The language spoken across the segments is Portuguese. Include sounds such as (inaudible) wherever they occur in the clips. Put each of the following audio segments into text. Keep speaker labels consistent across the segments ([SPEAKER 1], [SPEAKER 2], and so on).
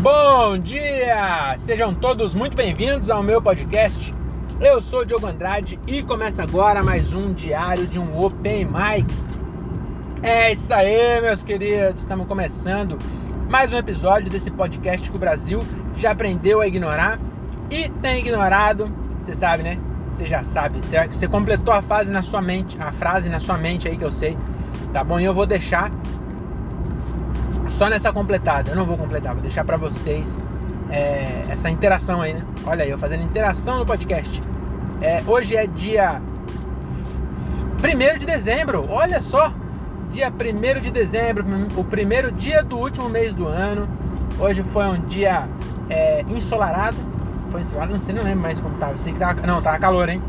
[SPEAKER 1] Bom dia! Sejam todos muito bem-vindos ao meu podcast. Eu sou Diogo Andrade e começa agora mais um diário de um Open Mic. É isso aí, meus queridos, estamos começando mais um episódio desse podcast que o Brasil já aprendeu a ignorar e tem ignorado. Você sabe, né? Você já sabe. Você completou a fase na sua mente, a frase na sua mente aí que eu sei. Tá bom? E eu vou deixar só nessa completada. Eu não vou completar, vou deixar para vocês é, essa interação aí, né? Olha aí, eu fazendo interação no podcast. É, hoje é dia 1 de dezembro, olha só! Dia 1 de dezembro, o primeiro dia do último mês do ano. Hoje foi um dia é, ensolarado. Foi ensolarado, não sei, não lembro mais como tava. Sei que tava, não, tava calor, hein?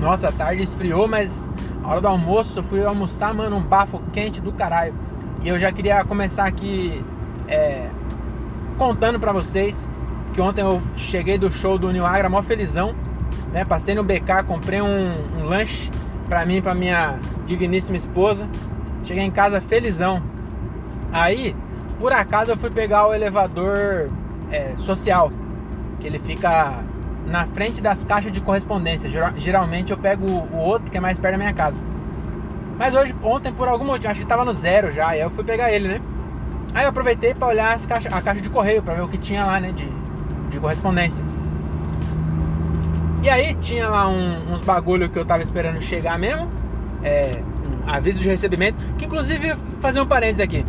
[SPEAKER 1] Nossa, a tarde esfriou, mas a hora do almoço eu fui almoçar, mano, um bafo quente do caralho. E eu já queria começar aqui é, contando para vocês que ontem eu cheguei do show do New Agra mó felizão, né? Passei no BK, comprei um, um lanche para mim e para minha digníssima esposa. Cheguei em casa felizão. Aí, por acaso, eu fui pegar o elevador é, social, que ele fica na frente das caixas de correspondência. Geralmente eu pego o outro que é mais perto da minha casa. Mas hoje, ontem, por algum motivo, acho que estava no zero já, aí eu fui pegar ele, né? Aí eu aproveitei para olhar as caixa, a caixa de correio, para ver o que tinha lá, né, de, de correspondência. E aí tinha lá um, uns bagulho que eu tava esperando chegar mesmo, é, um aviso de recebimento, que inclusive, fazer um parênteses aqui.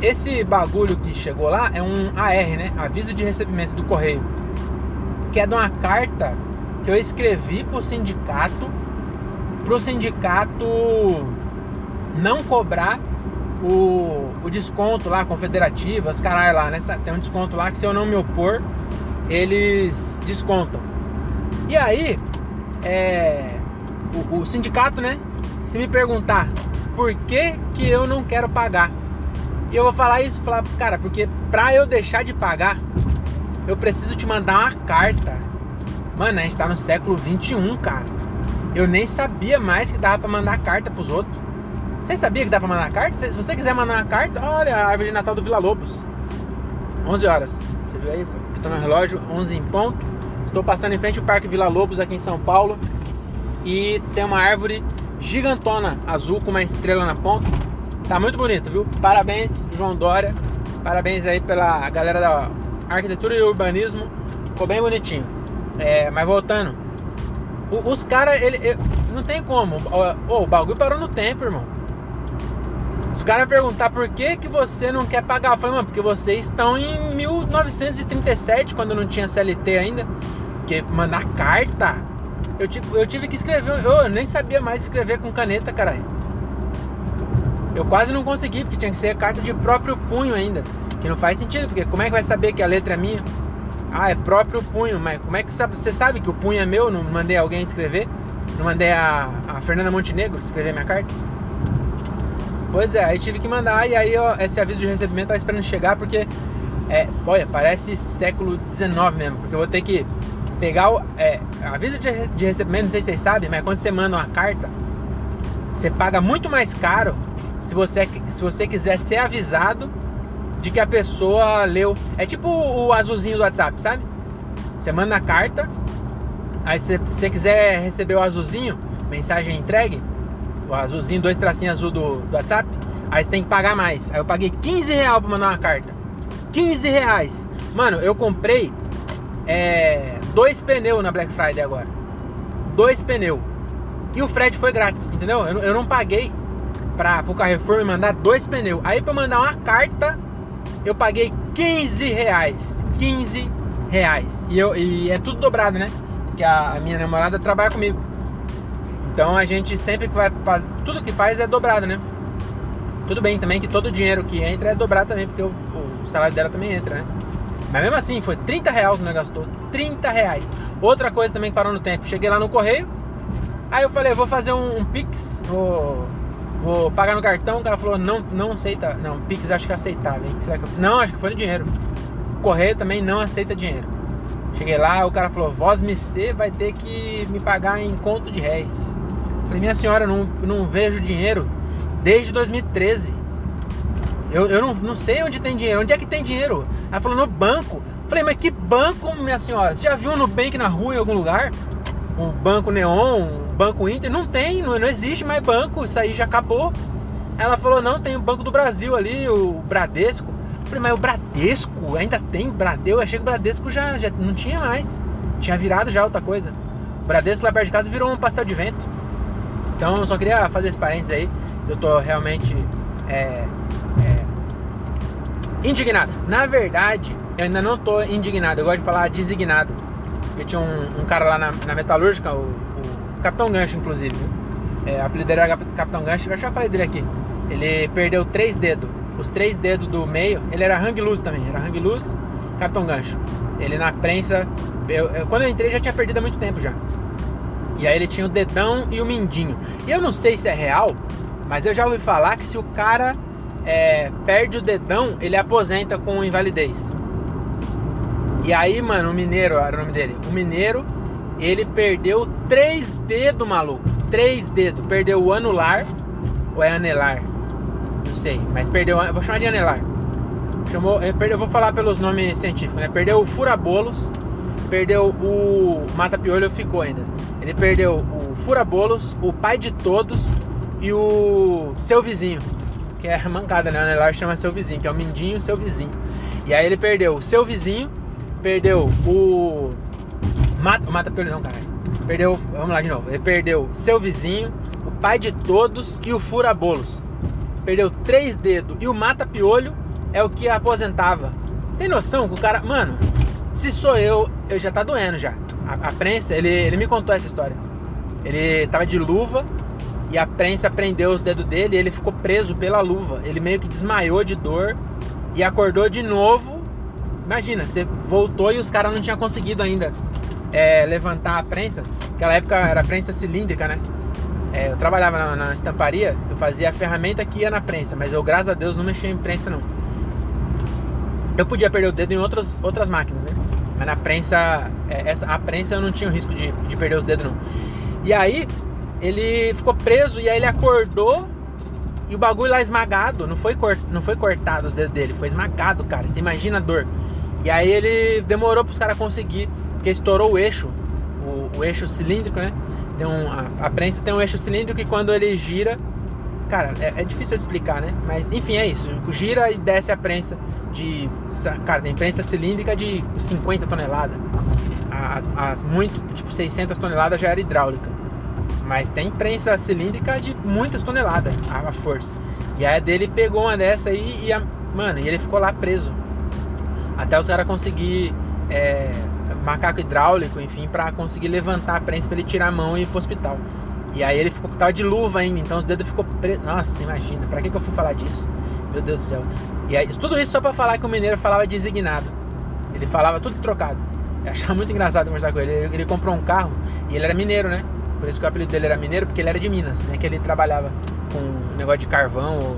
[SPEAKER 1] Esse bagulho que chegou lá é um AR, né? Aviso de recebimento do correio. Que é de uma carta que eu escrevi pro sindicato para o sindicato não cobrar o, o desconto lá, confederativo, as caralho lá, né? Tem um desconto lá que se eu não me opor, eles descontam. E aí, é, o, o sindicato, né? Se me perguntar por que, que eu não quero pagar, eu vou falar isso, falar, cara, porque pra eu deixar de pagar, eu preciso te mandar uma carta. Mano, a gente tá no século 21, cara. Eu nem sabia mais que dava para mandar carta pros outros. Você sabia que dava pra mandar carta? Se você quiser mandar uma carta, olha a árvore de Natal do Vila Lobos. 11 horas. Você viu aí? Estou no relógio, 11 em ponto. Estou passando em frente ao Parque Vila Lobos aqui em São Paulo. E tem uma árvore gigantona azul com uma estrela na ponta. Tá muito bonito, viu? Parabéns, João Dória. Parabéns aí pela galera da arquitetura e urbanismo. Ficou bem bonitinho. É, mas voltando, os caras, ele, ele, não tem como. Oh, o bagulho parou no tempo, irmão. Se o cara perguntar por que, que você não quer pagar, eu falei, mano, porque vocês estão em 1937, quando não tinha CLT ainda. Porque mandar carta, eu, eu tive que escrever, eu nem sabia mais escrever com caneta, caralho. Eu quase não consegui, porque tinha que ser carta de próprio punho ainda. Que não faz sentido, porque como é que vai saber que a letra é minha? Ah, é próprio punho, mas como é que sabe? Você sabe que o punho é meu? Não mandei alguém escrever? Não mandei a, a Fernanda Montenegro escrever minha carta? Pois é, aí tive que mandar e aí ó, esse aviso de recebimento tá esperando chegar porque é, olha, parece século XIX mesmo, porque eu vou ter que pegar o é, aviso de, de recebimento, não sei se vocês sabem, mas quando você manda uma carta, você paga muito mais caro se você, se você quiser ser avisado de que a pessoa leu. É tipo o azulzinho do WhatsApp, sabe? Você manda a carta, aí se você quiser receber o azulzinho, mensagem entregue, o azulzinho, dois tracinhos azul do, do WhatsApp, aí você tem que pagar mais. Aí eu paguei 15 reais pra mandar uma carta. 15 reais. Mano, eu comprei é, dois pneus na Black Friday agora. Dois pneus. E o frete foi grátis, entendeu? Eu, eu não paguei pra, pro Carrefour me mandar dois pneus. Aí pra mandar uma carta eu paguei 15 reais. 15 reais. E, eu, e é tudo dobrado, né? Porque a, a minha namorada trabalha comigo. Então a gente sempre que vai fazer. Tudo que faz é dobrado, né? Tudo bem também que todo o dinheiro que entra é dobrado também, porque o, o salário dela também entra, né? Mas mesmo assim, foi 30 reais que nós gastou. 30 reais. Outra coisa também que parou no tempo. Cheguei lá no correio. Aí eu falei, vou fazer um, um Pix. Vou vou pagar no cartão, o cara falou, não, não aceita, não, Pix acho que é aceitável? Será que... Não, acho que foi no dinheiro. Correio também não aceita dinheiro. Cheguei lá, o cara falou, Voz MC vai ter que me pagar em conto de réis. Falei, minha senhora, não, não vejo dinheiro desde 2013. Eu, eu não, não sei onde tem dinheiro. Onde é que tem dinheiro? Ela falou, no banco. Falei, mas que banco, minha senhora? Você já viu no Nubank na rua em algum lugar? O Banco Neon, Banco Inter? Não tem, não, não existe mais banco. Isso aí já acabou. Ela falou, não, tem o Banco do Brasil ali, o Bradesco. Falei, mas o Bradesco ainda tem Bradesco? Eu achei que o Bradesco já, já não tinha mais. Tinha virado já outra coisa. O Bradesco lá perto de casa virou um pastel de vento. Então eu só queria fazer esse parênteses aí. Eu tô realmente é, é, indignado. Na verdade, eu ainda não tô indignado. Eu gosto de falar designado. Eu tinha um, um cara lá na, na metalúrgica, o, Capitão Gancho, inclusive. É, o apelido dele era Capitão Gancho. Eu já falei dele aqui. Ele perdeu três dedos os três dedos do meio, ele era hang loose também, era hang loose, Capitão Gancho. Ele na prensa, eu, eu, quando eu entrei já tinha perdido há muito tempo já. E aí ele tinha o dedão e o mindinho. E eu não sei se é real, mas eu já ouvi falar que se o cara é, perde o dedão, ele aposenta com invalidez. E aí, mano, o Mineiro era o nome dele. O Mineiro, ele perdeu três dedos, maluco. Três dedos. Perdeu o anular, ou é anelar? não sei, mas perdeu, eu vou chamar de anelar. Chamou, perdeu, eu vou falar pelos nomes científicos, né? Perdeu o furabolos, perdeu o mata-piolho, ficou ainda. Ele perdeu o furabolos, o pai de todos e o seu vizinho, que é mancada, né? O anelar chama seu vizinho, que é o mindinho, seu vizinho. E aí ele perdeu o seu vizinho, perdeu o mata, o mata-piolho não, cara. Perdeu, vamos lá de novo. Ele perdeu seu vizinho, o pai de todos e o furabolos perdeu três dedos e o mata-piolho é o que aposentava. Tem noção que o cara. Mano, se sou eu, eu já tá doendo já. A, a prensa, ele, ele me contou essa história. Ele tava de luva e a prensa prendeu os dedos dele e ele ficou preso pela luva. Ele meio que desmaiou de dor e acordou de novo. Imagina, você voltou e os caras não tinham conseguido ainda é, levantar a prensa. Naquela época era prensa cilíndrica, né? É, eu trabalhava na, na, estamparia, eu fazia a ferramenta que ia na prensa, mas eu, graças a Deus, não mexia em prensa não. Eu podia perder o dedo em outras, outras máquinas, né? Mas na prensa, é, essa, a prensa eu não tinha o risco de, de perder os dedos não. E aí, ele ficou preso e aí ele acordou e o bagulho lá esmagado, não foi, cort, não foi cortado os dedos dele, foi esmagado, cara. Você imagina a dor. E aí ele demorou para os caras conseguir, porque estourou o eixo, o, o eixo cilíndrico, né? tem um, a, a, prensa tem um eixo cilíndrico que quando ele gira, cara, é, é, difícil de explicar, né? Mas enfim, é isso. Gira e desce a prensa de. Cara, tem prensa cilíndrica de 50 toneladas. As, as muito, tipo 600 toneladas já era hidráulica. Mas tem prensa cilíndrica de muitas toneladas a, a força. E a dele pegou uma dessa aí e, a, mano, e ele ficou lá preso. Até os caras conseguir é, macaco hidráulico, enfim, para conseguir levantar a prensa para ele tirar a mão e ir pro hospital. E aí ele ficou tava de luva ainda, então os dedos ficou preso. Nossa, imagina, para que, que eu fui falar disso? Meu Deus do céu. E aí, tudo isso só para falar que o mineiro falava designado. Ele falava tudo trocado. Eu achava muito engraçado conversar com ele. ele. Ele comprou um carro e ele era mineiro, né? Por isso que o apelido dele era mineiro, porque ele era de Minas, né? Que ele trabalhava com um negócio de carvão ou,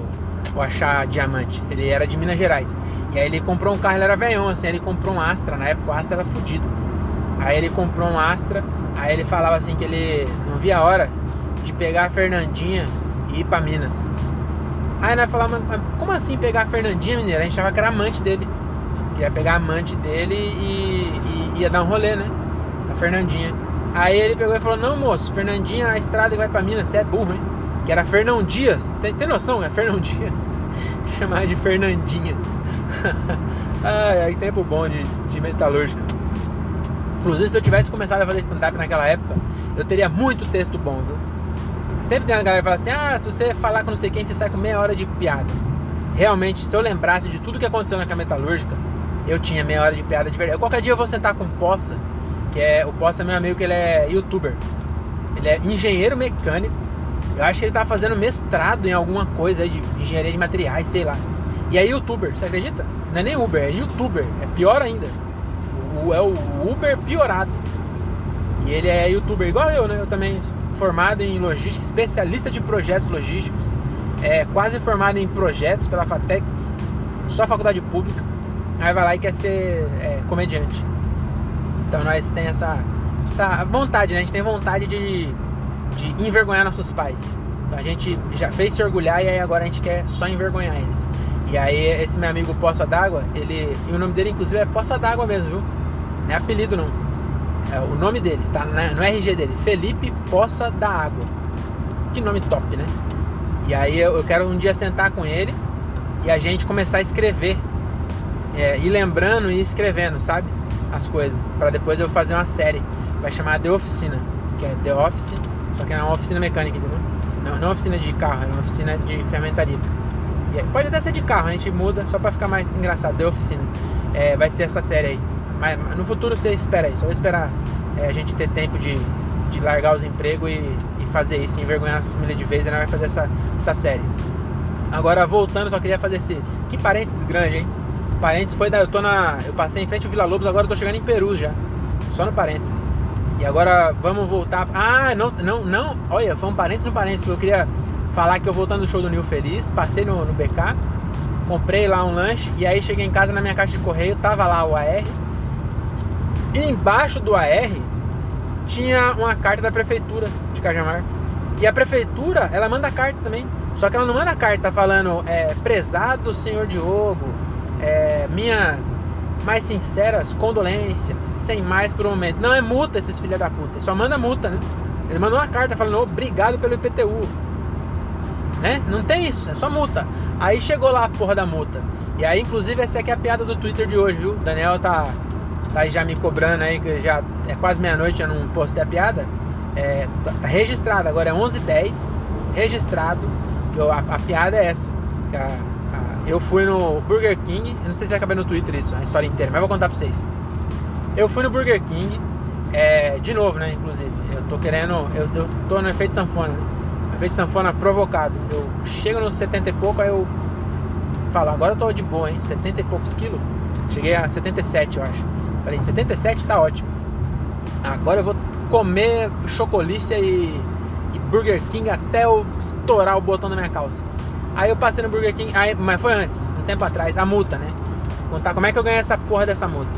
[SPEAKER 1] achar diamante. Ele era de Minas Gerais. E aí ele comprou um carro, ele era velhão, assim, ele comprou um Astra, na época o Astra era fodido. Aí ele comprou um Astra, aí ele falava assim que ele não via a hora de pegar a Fernandinha e ir pra Minas. Aí nós falamos, como assim pegar a Fernandinha, mineira? A gente achava que era amante dele. Queria pegar a amante dele e, e ia dar um rolê, né? A Fernandinha. Aí ele pegou e falou, não moço, Fernandinha a estrada que vai pra Minas, você é burro, hein? Que era Fernão Dias. Tem, tem noção? É Fernão (laughs) Dias. Chamar de Fernandinha. (laughs) ai, ai, tempo bom de, de metalúrgica. Inclusive, se eu tivesse começado a fazer stand-up naquela época, eu teria muito texto bom, viu? Sempre tem uma galera que fala assim: ah, se você falar com não sei quem, você sai com meia hora de piada. Realmente, se eu lembrasse de tudo que aconteceu naquela metalúrgica, eu tinha meia hora de piada de verdade. Qualquer dia eu vou sentar com o Poça, que é o Poça é meu amigo, que ele é youtuber. Ele é engenheiro mecânico. Eu acho que ele tá fazendo mestrado em alguma coisa de engenharia de materiais, sei lá. E é youtuber, você acredita? Não é nem Uber, é youtuber. É pior ainda. O, é o Uber piorado. E ele é youtuber igual eu, né? Eu também formado em logística, especialista de projetos logísticos. É quase formado em projetos pela FATEC, só faculdade pública. Aí vai lá e quer ser é, comediante. Então nós tem essa, essa vontade, né? A gente tem vontade de, de envergonhar nossos pais. Então a gente já fez se orgulhar e aí agora a gente quer só envergonhar eles. E aí esse meu amigo Poça d'Água, ele. E o nome dele inclusive é Poça d'Água mesmo, viu? Não é apelido não. É o nome dele, tá no RG dele, Felipe Poça da Água. Que nome top, né? E aí eu, quero um dia sentar com ele e a gente começar a escrever. É, ir lembrando e escrevendo, sabe? As coisas. para depois eu fazer uma série. Vai chamar The Oficina, que é The Office, só que é uma oficina mecânica, entendeu? Não, não oficina de carro, é uma oficina de fermentaria. Pode até ser de carro, a gente muda só pra ficar mais engraçado. The Oficina. É, vai ser essa série aí. Mas no futuro você espera aí, só esperar é, a gente ter tempo de, de largar os empregos e, e fazer isso, envergonhar nossa família de vez, e não vai fazer essa, essa série. Agora voltando, só queria fazer esse. Que parênteses grande, hein? Parênteses foi da. Eu tô na. Eu passei em frente ao Vila Lobos, agora eu tô chegando em Peru já. Só no parênteses. E agora vamos voltar. Ah, não, não, não. Olha, foi um parênteses no parênteses, porque eu queria falar que eu voltando do show do Nil Feliz, passei no, no BK, comprei lá um lanche e aí cheguei em casa na minha caixa de correio, tava lá o AR. E embaixo do AR tinha uma carta da prefeitura de Cajamar. E a prefeitura, ela manda carta também. Só que ela não manda carta falando, é, prezado senhor Diogo, é, minhas mais sinceras condolências, sem mais por um momento. Não é multa esses filha da puta, só manda multa, né? Ele mandou uma carta falando obrigado pelo IPTU. Né? Não tem isso, é só multa. Aí chegou lá a porra da multa. E aí, inclusive, essa aqui é a piada do Twitter de hoje, viu? Daniel tá, tá já me cobrando aí, que já é quase meia-noite, eu não postei a piada. É, tá registrado, agora é 11h10, registrado eu, a, a, piada é essa. A, a, eu fui no Burger King, eu não sei se vai caber no Twitter isso, a história inteira, mas vou contar pra vocês. Eu fui no Burger King, é, de novo, né? Inclusive, eu tô querendo, eu, eu tô no efeito sanfona, né? Efeito sanfona provocado. Eu chego nos 70 e pouco, aí eu falo, agora eu tô de boa, hein? 70 e poucos quilos. Cheguei a 77, eu acho. Falei, 77 tá ótimo. Agora eu vou comer chocolícia e Burger King até eu estourar o botão da minha calça. Aí eu passei no Burger King, aí, mas foi antes, um tempo atrás, a multa, né? Contar como é que eu ganhei essa porra dessa multa.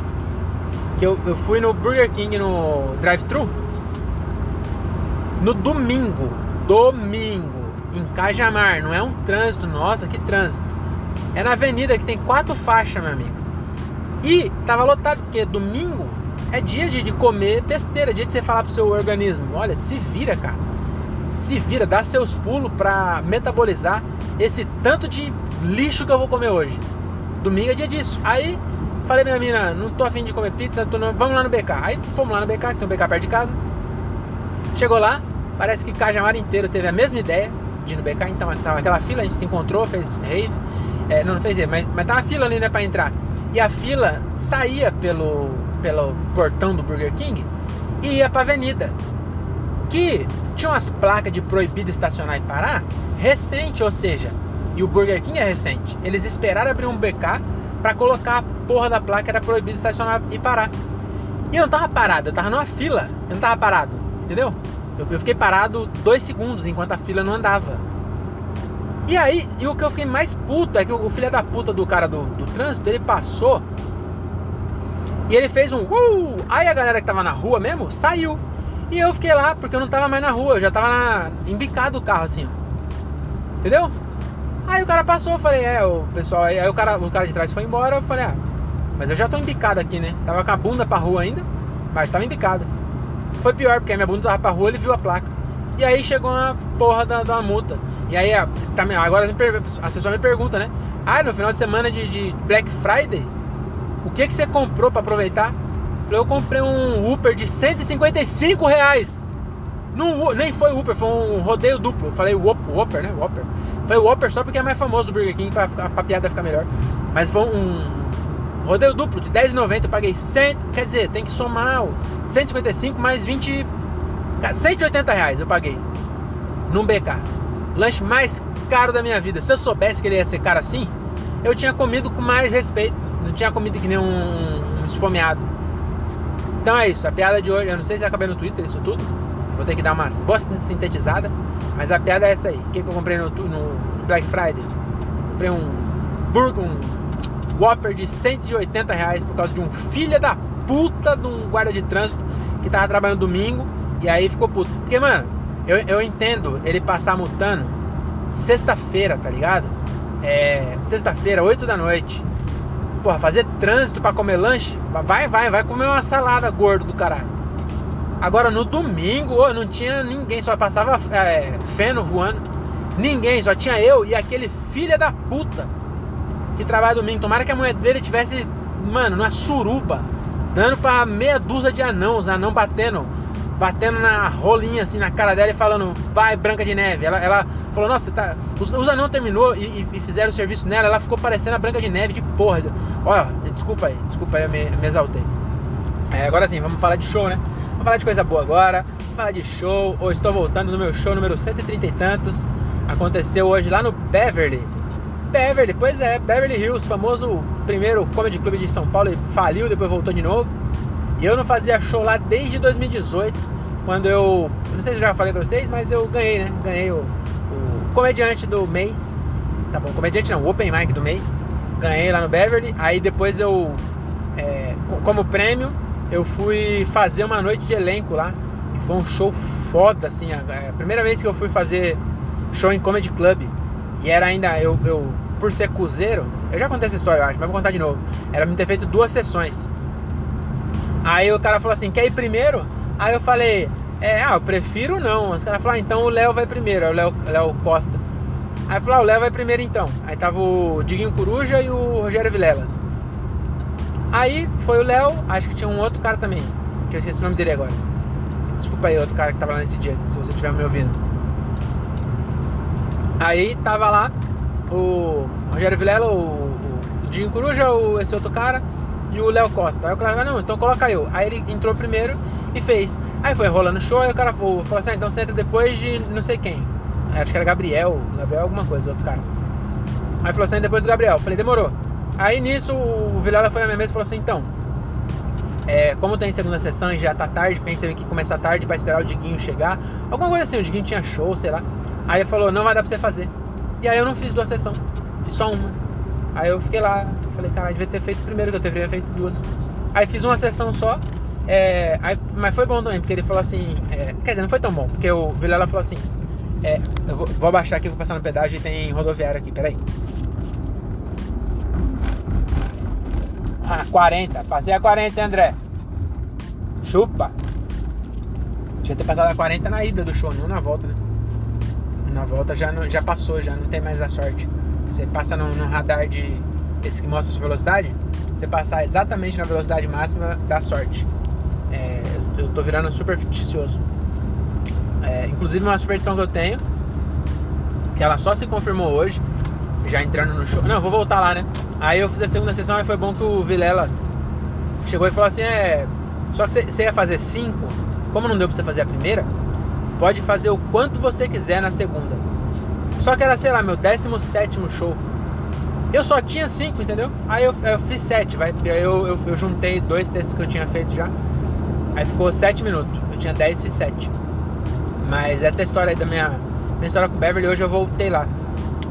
[SPEAKER 1] Que eu, eu fui no Burger King no drive-thru no domingo, domingo, em Cajamar, não é um trânsito, nossa, que trânsito. É na avenida que tem quatro faixas, meu amigo. E tava lotado, porque domingo é dia de, de comer besteira, dia de você falar pro seu organismo, olha, se vira, cara se vira, dá seus pulos para metabolizar esse tanto de lixo que eu vou comer hoje. Domingo é dia disso. Aí falei minha mina, não tô afim de comer pizza, não... vamos lá no BK. Aí fomos lá no BK, que tem um BK perto de casa. Chegou lá, parece que Cajamar inteiro teve a mesma ideia de ir no BK, então tava aquela fila, a gente se encontrou, fez rave. É, não, não fez rave, mas, mas tava fila ali né, pra entrar. E a fila saía pelo, pelo portão do Burger King e ia pra avenida que tinha umas placas de proibido estacionar e parar recente, ou seja, e o Burger King é recente. Eles esperaram abrir um BK para colocar a porra da placa era proibido estacionar e parar. E eu não tava parado, eu tava numa fila, eu não tava parado, entendeu? Eu, eu fiquei parado dois segundos enquanto a fila não andava. E aí, e o que eu fiquei mais puto é que o, o filho da puta do cara do, do trânsito, ele passou e ele fez um uh! Aí a galera que tava na rua mesmo saiu. E eu fiquei lá, porque eu não tava mais na rua, eu já tava na, embicado o carro assim, ó. Entendeu? Aí o cara passou, eu falei, é, o pessoal, aí, o, cara, o cara de trás foi embora, eu falei, ah, mas eu já tô embicado aqui, né? Tava com a bunda pra rua ainda, mas tava embicado. Foi pior, porque a minha bunda tava pra rua, ele viu a placa. E aí chegou uma porra da, da multa. E aí, tá, agora as pessoas me perguntam, né? Ah, no final de semana de, de Black Friday, o que que você comprou para aproveitar? Eu comprei um Uber de 155 reais. Num, nem foi Uber, foi um rodeio duplo. Falei Whopper, né? Whopper. Foi Whopper só porque é mais famoso do Burger King pra, pra piada ficar melhor. Mas foi um rodeio duplo de 10,90. Eu paguei 100, quer dizer, tem que somar 155 mais 20, 180 reais eu paguei num BK. Lanche mais caro da minha vida. Se eu soubesse que ele ia ser caro assim, eu tinha comido com mais respeito. Não tinha comido que nem um, um esfomeado. Então é isso, a piada de hoje, eu não sei se vai caber no Twitter isso tudo. Vou ter que dar uma boa sintetizada. Mas a piada é essa aí. O que, que eu comprei no, no, Black Friday? Comprei um burger, um Whopper de 180 reais por causa de um filho da puta de um guarda de trânsito que tava trabalhando domingo e aí ficou puto. Porque, mano, eu, eu entendo ele passar multando sexta-feira, tá ligado? é, sexta-feira, 8 da noite. Porra, fazer trânsito para comer lanche? Vai, vai, vai comer uma salada gordo do caralho. Agora no domingo, oh, não tinha ninguém, só passava é, feno voando. Ninguém, só tinha eu e aquele filho da puta que trabalha domingo. Tomara que a mulher dele tivesse, mano, numa suruba, dando pra meia dúzia de anãos, anão batendo batendo na rolinha assim na cara dela e falando, vai Branca de Neve. Ela, ela falou, nossa, tá. Os, os anão terminou e, e, fizeram o serviço nela, ela ficou parecendo a Branca de Neve de porra. Olha, desculpa aí, desculpa aí, eu me, me exaltei. É, agora sim, vamos falar de show, né? Vamos falar de coisa boa agora. Vamos falar de show. Ou estou voltando no meu show número 130 e tantos. Aconteceu hoje lá no Beverly. Beverly, pois é, Beverly Hills, famoso primeiro comedy club de São Paulo, ele faliu, depois voltou de novo. E eu não fazia show lá desde 2018, quando eu. Não sei se eu já falei pra vocês, mas eu ganhei, né? Ganhei o, o comediante do mês. Tá bom, comediante não, o Open Mic do mês. Ganhei lá no Beverly. Aí depois eu. É, como prêmio, eu fui fazer uma noite de elenco lá. E foi um show foda, assim. A, a primeira vez que eu fui fazer show em Comedy Club. E era ainda. Eu, eu por ser cozeiro, eu já contei essa história, eu acho, mas vou contar de novo. Era me ter feito duas sessões. Aí o cara falou assim: quer ir primeiro? Aí eu falei: é, ah, eu prefiro não. Os caras falaram: ah, então o Léo vai primeiro, é o Léo, Léo Costa. Aí falou: ah, o Léo vai primeiro então. Aí tava o Diguinho Coruja e o Rogério Vilela. Aí foi o Léo, acho que tinha um outro cara também, que eu esqueci o nome dele agora. Desculpa aí, outro cara que tava lá nesse dia, se você estiver me ouvindo. Aí tava lá o Rogério Vilela, o, o Dinho Coruja, esse outro cara e o Léo Costa. Aí o cara falou, não, então coloca eu. Aí ele entrou primeiro e fez. Aí foi rolando show, aí o cara falou, assim, ah, então senta depois de não sei quem. Acho que era Gabriel, Gabriel alguma coisa, outro cara. Aí falou assim, depois do Gabriel. Falei, demorou. Aí nisso o Vilela foi na minha mesa e falou assim, então, é, como tem segunda sessão e já tá tarde, porque a gente teve que começar tarde para esperar o Diguinho chegar, alguma coisa assim, o Diguinho tinha show, sei lá. Aí ele falou, não vai dar pra você fazer. E aí eu não fiz duas sessões, fiz só uma. Aí eu fiquei lá, falei, cara, devia ter feito primeiro, que eu teria feito duas. Aí fiz uma sessão só, é, aí, mas foi bom também, porque ele falou assim, é, quer dizer, não foi tão bom, porque o Vilela falou assim, é, eu vou, vou abaixar aqui, vou passar no pedágio e tem rodoviário aqui, peraí. Ah, 40, passei a 40, André. Chupa. Tinha ter passado a 40 na ida do show, não na volta, né? Na volta já, já passou, já não tem mais a sorte. Você passa no, radar de esse que mostra a sua velocidade, você passar exatamente na velocidade máxima dá sorte. É, eu tô virando super ficticioso. É, inclusive uma superstição que eu tenho, que ela só se confirmou hoje, já entrando no show. Não, vou voltar lá, né? Aí eu fiz a segunda sessão e foi bom que o Vilela chegou e falou assim: é. Só que você ia fazer cinco, como não deu pra você fazer a primeira, pode fazer o quanto você quiser na segunda. Só que era, sei lá, meu 17 show. Eu só tinha 5, entendeu? Aí eu, eu fiz 7, vai, porque eu, eu, eu, juntei dois textos que eu tinha feito já. Aí ficou 7 minutos. Eu tinha 10, fiz 7. Mas essa história aí da minha, minha história com Beverly, hoje eu voltei lá.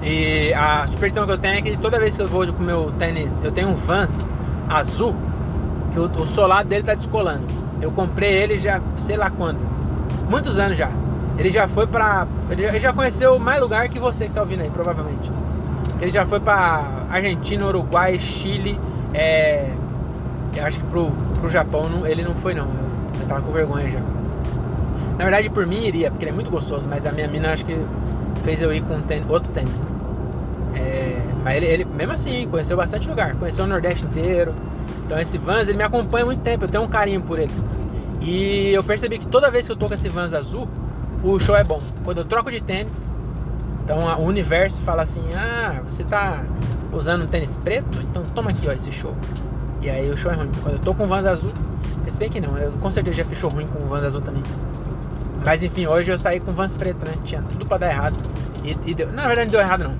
[SPEAKER 1] E a superstição que eu tenho é que toda vez que eu vou com meu tênis, eu tenho um Vans azul, que o, o solar dele tá descolando. Eu comprei ele já, sei lá quando. Muitos anos já. Ele já foi pra. Ele já conheceu mais lugar que você que tá ouvindo aí, provavelmente. Ele já foi pra Argentina, Uruguai, Chile. É. Eu acho que pro, pro Japão não, ele não foi não. Eu, eu tava com vergonha já. Na verdade por mim iria, porque ele é muito gostoso, mas a minha mina acho que fez eu ir com outro tênis. É, mas ele, ele, mesmo assim, conheceu bastante lugar, conheceu o Nordeste inteiro. Então esse Vans ele me acompanha há muito tempo, eu tenho um carinho por ele. E eu percebi que toda vez que eu tô com esse Vans azul, o show é bom. Quando eu troco de tênis, então o universo fala assim: ah, você tá usando um tênis preto? Então toma aqui, ó, esse show. E aí o show é ruim. Quando eu tô com Vans azul, se bem que não, eu com certeza já fechou ruim com Vans azul também. Mas enfim, hoje eu saí com Vans preto, né? Tinha tudo pra dar errado. E, e deu, na verdade não deu errado não.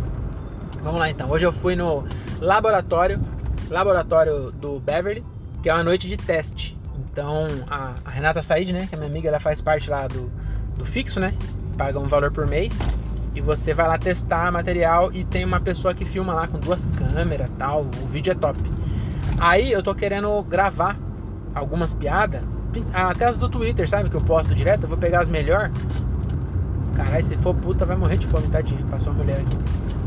[SPEAKER 1] Vamos lá então. Hoje eu fui no laboratório, laboratório do Beverly, que é uma noite de teste. Então a, a Renata Said, né, que é minha amiga, ela faz parte lá do, do fixo, né? Paga um valor por mês e você vai lá testar material e tem uma pessoa que filma lá com duas câmeras tal. O vídeo é top. Aí eu tô querendo gravar algumas piadas, até as do Twitter, sabe? Que eu posto direto. Eu vou pegar as melhor. Caralho, se for puta, vai morrer de fome, tadinha. Passou uma mulher aqui.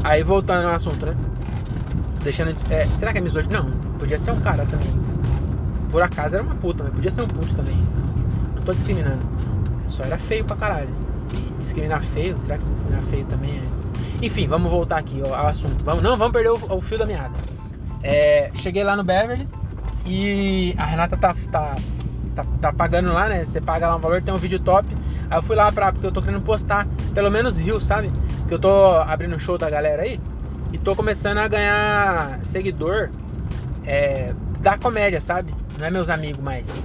[SPEAKER 1] Aí voltando ao assunto, né? Deixando de, é, Será que é misógino? Não, podia ser um cara também. Por acaso era uma puta, mas podia ser um puto também. Não tô discriminando. Só era feio pra caralho. E discriminar feio, será que discriminar feio também é. Enfim, vamos voltar aqui ao assunto. Vamos, não, vamos perder o, o fio da meada. É, cheguei lá no Beverly e a Renata tá, tá, tá, tá, pagando lá, né? Você paga lá um valor, tem um vídeo top. Aí eu fui lá pra, porque eu tô querendo postar pelo menos Rio, sabe? Que eu tô abrindo show da galera aí e tô começando a ganhar seguidor é, da comédia, sabe? Não é meus amigos mais.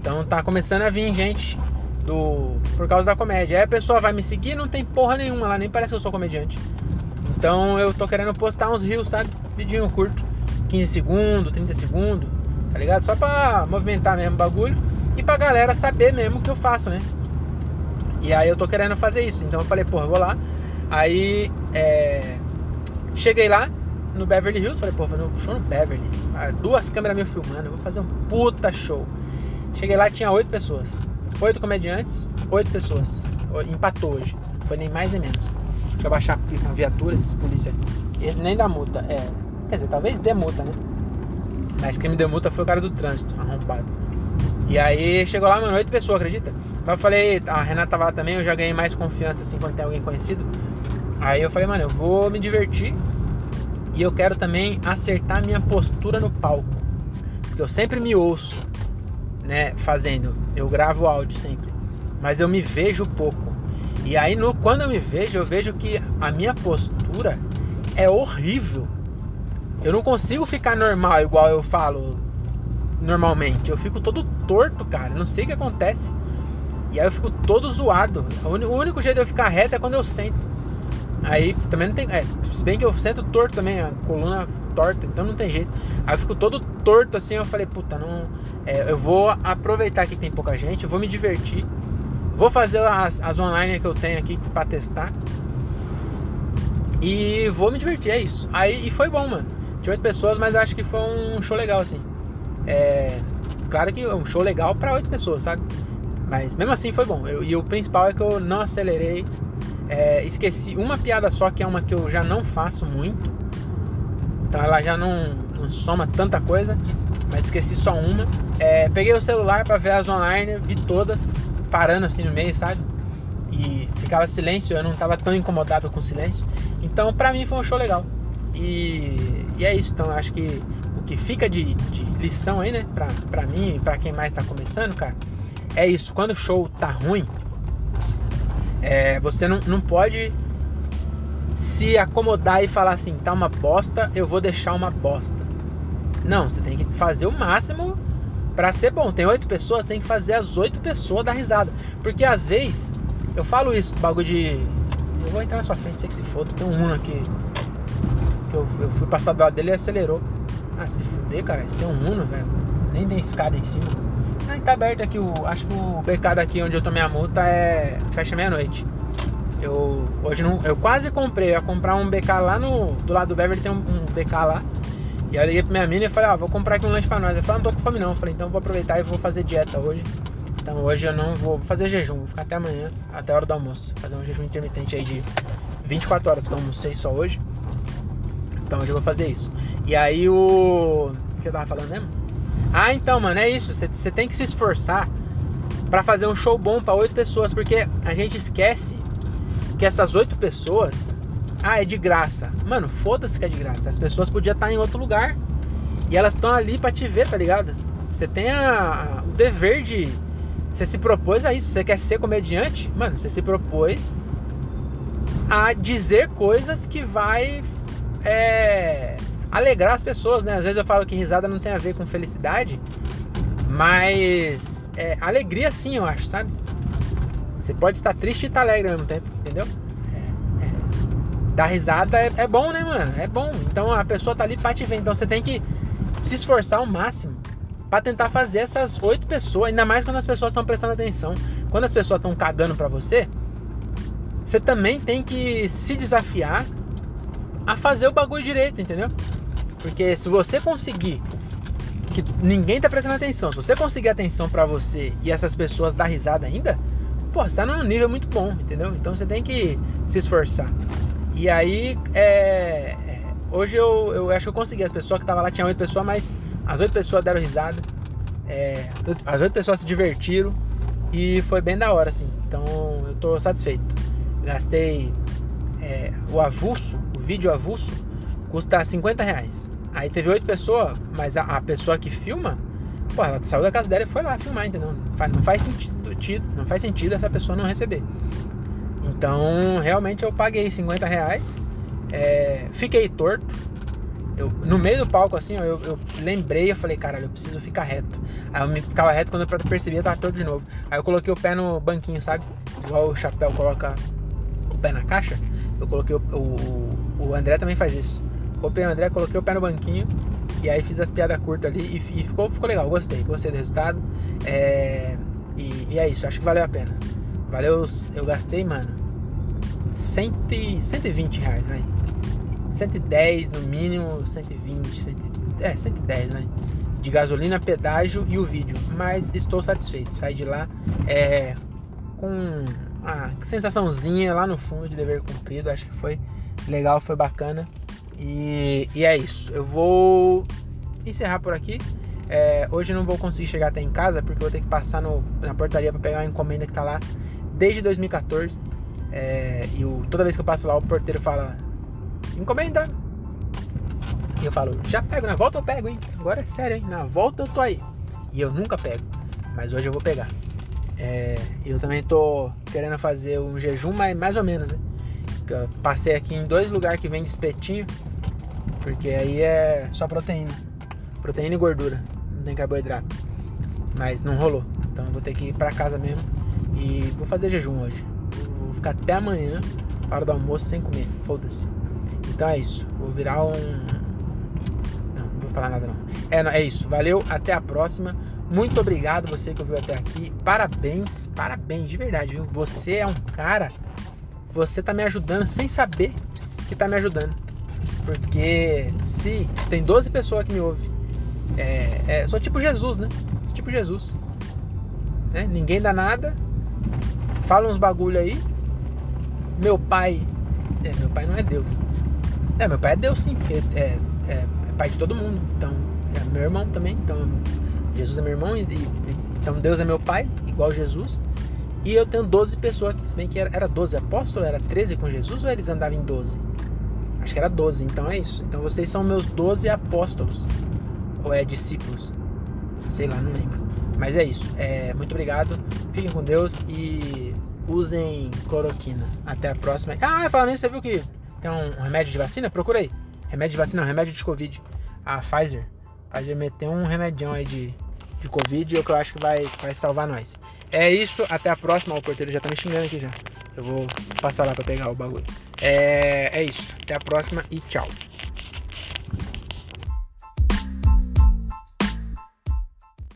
[SPEAKER 1] Então tá começando a vir gente do por causa da comédia. Aí a pessoa vai me seguir, não tem porra nenhuma lá, nem parece que eu sou comediante. Então eu tô querendo postar uns rios, sabe? Vidinho curto, 15 segundos, 30 segundos, tá ligado? Só pra movimentar mesmo o bagulho e pra galera saber mesmo o que eu faço, né? E aí eu tô querendo fazer isso. Então eu falei, porra, vou lá. Aí é... cheguei lá no Beverly Hills, falei, pô, fazer um show no Beverly. Ah, duas câmeras me filmando, vou fazer um puta show. Cheguei lá tinha oito pessoas. Oito comediantes, oito pessoas. Empatou hoje. Foi nem mais nem menos. Deixa eu baixar a viatura, esses polícia. Esse nem dá multa. É. Quer dizer, talvez dê multa, né? Mas quem me deu multa foi o cara do trânsito, arrombado. E aí chegou lá, mano, oito pessoas, acredita? Mas eu falei, a Renata tava lá também, eu já ganhei mais confiança assim quando tem alguém conhecido. Aí eu falei, mano, eu vou me divertir e eu quero também acertar minha postura no palco. Porque eu sempre me ouço, né, fazendo. Eu gravo áudio sempre. Mas eu me vejo pouco. E aí no, quando eu me vejo, eu vejo que a minha postura é horrível. Eu não consigo ficar normal igual eu falo normalmente. Eu fico todo torto, cara. Não sei o que acontece. E aí eu fico todo zoado. O único jeito de eu ficar reto é quando eu sento. Aí também não tem. É, se bem que eu sento torto também, a coluna torta, então não tem jeito. Aí eu fico todo torto assim, eu falei, puta, não. É, eu vou aproveitar que tem pouca gente, vou me divertir. Vou fazer as, as online que eu tenho aqui para testar. E vou me divertir, é isso. Aí e foi bom, mano. Tinha oito pessoas, mas acho que foi um show legal, assim. É, claro que é um show legal para oito pessoas, sabe? Mas mesmo assim foi bom. E o principal é que eu não acelerei. É, esqueci uma piada só, que é uma que eu já não faço muito. Então ela já não, não soma tanta coisa. Mas esqueci só uma. É, peguei o celular para ver as online, vi todas, parando assim no meio, sabe? E ficava silêncio, eu não tava tão incomodado com o silêncio. Então pra mim foi um show legal. E, e é isso, então acho que o que fica de, de lição aí, né, pra, pra mim e pra quem mais tá começando, cara, é isso. Quando o show tá ruim, é, você não, não pode se acomodar e falar assim, tá uma bosta, eu vou deixar uma bosta. Não, você tem que fazer o máximo para ser bom. Tem oito pessoas, tem que fazer as oito pessoas dar risada. Porque às vezes, eu falo isso, bagulho de. Eu vou entrar na sua frente, sei que se foda. Tem um aqui. Que eu, eu fui passar do lado dele e acelerou. Ah, se fuder, cara. Você tem um Uno, velho. Nem tem escada em cima. Ah, tá aberto aqui. O, acho que o mercado aqui onde eu tomei a multa é. fecha meia-noite. Eu hoje não. Eu quase comprei. Eu ia comprar um BK lá no. Do lado do Beverly tem um, um BK lá. E aí eu liguei pra minha mina e falei, ah, vou comprar aqui um lanche pra nós. Eu falei, não tô com fome não. Eu falei, então vou aproveitar e vou fazer dieta hoje. Então hoje eu não vou fazer jejum, vou ficar até amanhã, até a hora do almoço. Fazer um jejum intermitente aí de 24 horas, que eu almocei só hoje. Então hoje eu vou fazer isso. E aí o. O que eu tava falando mesmo? Ah, então, mano, é isso. Você tem que se esforçar para fazer um show bom para oito pessoas, porque a gente esquece que essas oito pessoas, ah, é de graça. Mano, foda-se que é de graça. As pessoas podiam estar em outro lugar e elas estão ali para te ver, tá ligado? Você tem a, a, o dever de. Você se propôs a isso. Você quer ser comediante? Mano, você se propôs a dizer coisas que vai é, alegrar as pessoas, né? Às vezes eu falo que risada não tem a ver com felicidade, mas é, alegria sim, eu acho, sabe? Você pode estar triste e estar alegre ao mesmo tempo, entendeu? É, é, dar risada é, é, bom, né, mano? É bom. Então a pessoa tá ali pra te ver. Então você tem que se esforçar ao máximo para tentar fazer essas oito pessoas, ainda mais quando as pessoas estão prestando atenção. Quando as pessoas estão cagando para você, você também tem que se desafiar a fazer o bagulho direito, entendeu? Porque se você conseguir que ninguém tá prestando atenção, se você conseguir atenção para você e essas pessoas dar risada ainda, pô, você tá num nível muito bom, entendeu? Então você tem que se esforçar. E aí, é, é, hoje eu, eu acho que eu consegui. As pessoas que estavam lá, tinha oito pessoas, mas as oito pessoas deram risada. É, as oito pessoas se divertiram e foi bem da hora, assim. Então eu tô satisfeito. Gastei é, o avulso, o vídeo avulso, custa 50 reais. Aí teve oito pessoas, mas a, a, pessoa que filma, pô, ela saiu da casa dela e foi lá filmar, entendeu? Não faz, não faz sentido, não faz sentido essa pessoa não receber. Então, realmente eu paguei 50 reais, é, fiquei torto. Eu, no meio do palco, assim, eu, eu, lembrei, eu falei, caralho, eu preciso ficar reto. Aí eu me ficava reto quando eu percebia, eu tava torto de novo. Aí eu coloquei o pé no banquinho, sabe? Igual o chapéu coloca o pé na caixa. Eu coloquei o, o, o André também faz isso. Coloquei o André, coloquei o pé no banquinho e aí fiz as piadas curtas ali e, e, ficou, ficou legal, gostei, gostei do resultado. É, e, e, é isso, acho que valeu a pena. Valeu, eu gastei, mano, 100, 120 reais, vai. 110 no mínimo, 120, 100, é, 110, né? De gasolina, pedágio e o vídeo. Mas estou satisfeito. Saí de lá é, com a sensaçãozinha lá no fundo de dever cumprido. Acho que foi legal, foi bacana. E, e é isso. Eu vou encerrar por aqui. É, hoje não vou conseguir chegar até em casa porque eu vou ter que passar no, na portaria para pegar uma encomenda que tá lá desde 2014. É, e o, toda vez que eu passo lá, o porteiro fala: Encomenda! E eu falo: Já pego, na volta eu pego, hein? Agora é sério, hein? Na volta eu tô aí. E eu nunca pego, mas hoje eu vou pegar. É, eu também tô querendo fazer um jejum, mas mais ou menos, né? Eu passei aqui em dois lugares que vende espetinho, porque aí é só proteína. Proteína e gordura, não tem carboidrato. Mas não rolou. Então eu vou ter que ir pra casa mesmo e vou fazer jejum hoje. Vou ficar até amanhã, hora do almoço, sem comer. Foda-se. Então é isso. Vou virar um. Não, não vou falar nada não. É, não, é isso. Valeu, até a próxima. Muito obrigado você que ouviu até aqui. Parabéns, parabéns, de verdade, viu? Você é um cara. Você tá me ajudando sem saber que tá me ajudando. Porque se tem 12 pessoas que me ouvem, é, é, sou tipo Jesus, né? Sou tipo Jesus. Né? Ninguém dá nada, fala uns bagulho aí. Meu pai. É, meu pai não é Deus. É, meu pai é Deus sim, porque é, é, é pai de todo mundo. Então, é meu irmão também. Então, Jesus é meu irmão. E, e, então, Deus é meu pai, igual Jesus. E eu tenho 12 pessoas aqui. Se bem que era, era 12 apóstolos, era 13 com Jesus ou eles andavam em 12? Acho que era 12, então é isso. Então vocês são meus 12 apóstolos. Ou é discípulos? Sei lá, não lembro. Mas é isso. É, muito obrigado. Fiquem com Deus e usem cloroquina. Até a próxima. Ah, falando nisso, você viu que tem um remédio de vacina? Procura aí. Remédio de vacina, remédio de Covid. A Pfizer. Pfizer meteu um remedião aí de, de Covid, que eu acho que vai, vai salvar nós. É isso, até a próxima. O porteiro já tá me xingando aqui já. Eu vou passar lá pra pegar o bagulho. É, é isso, até a próxima e tchau.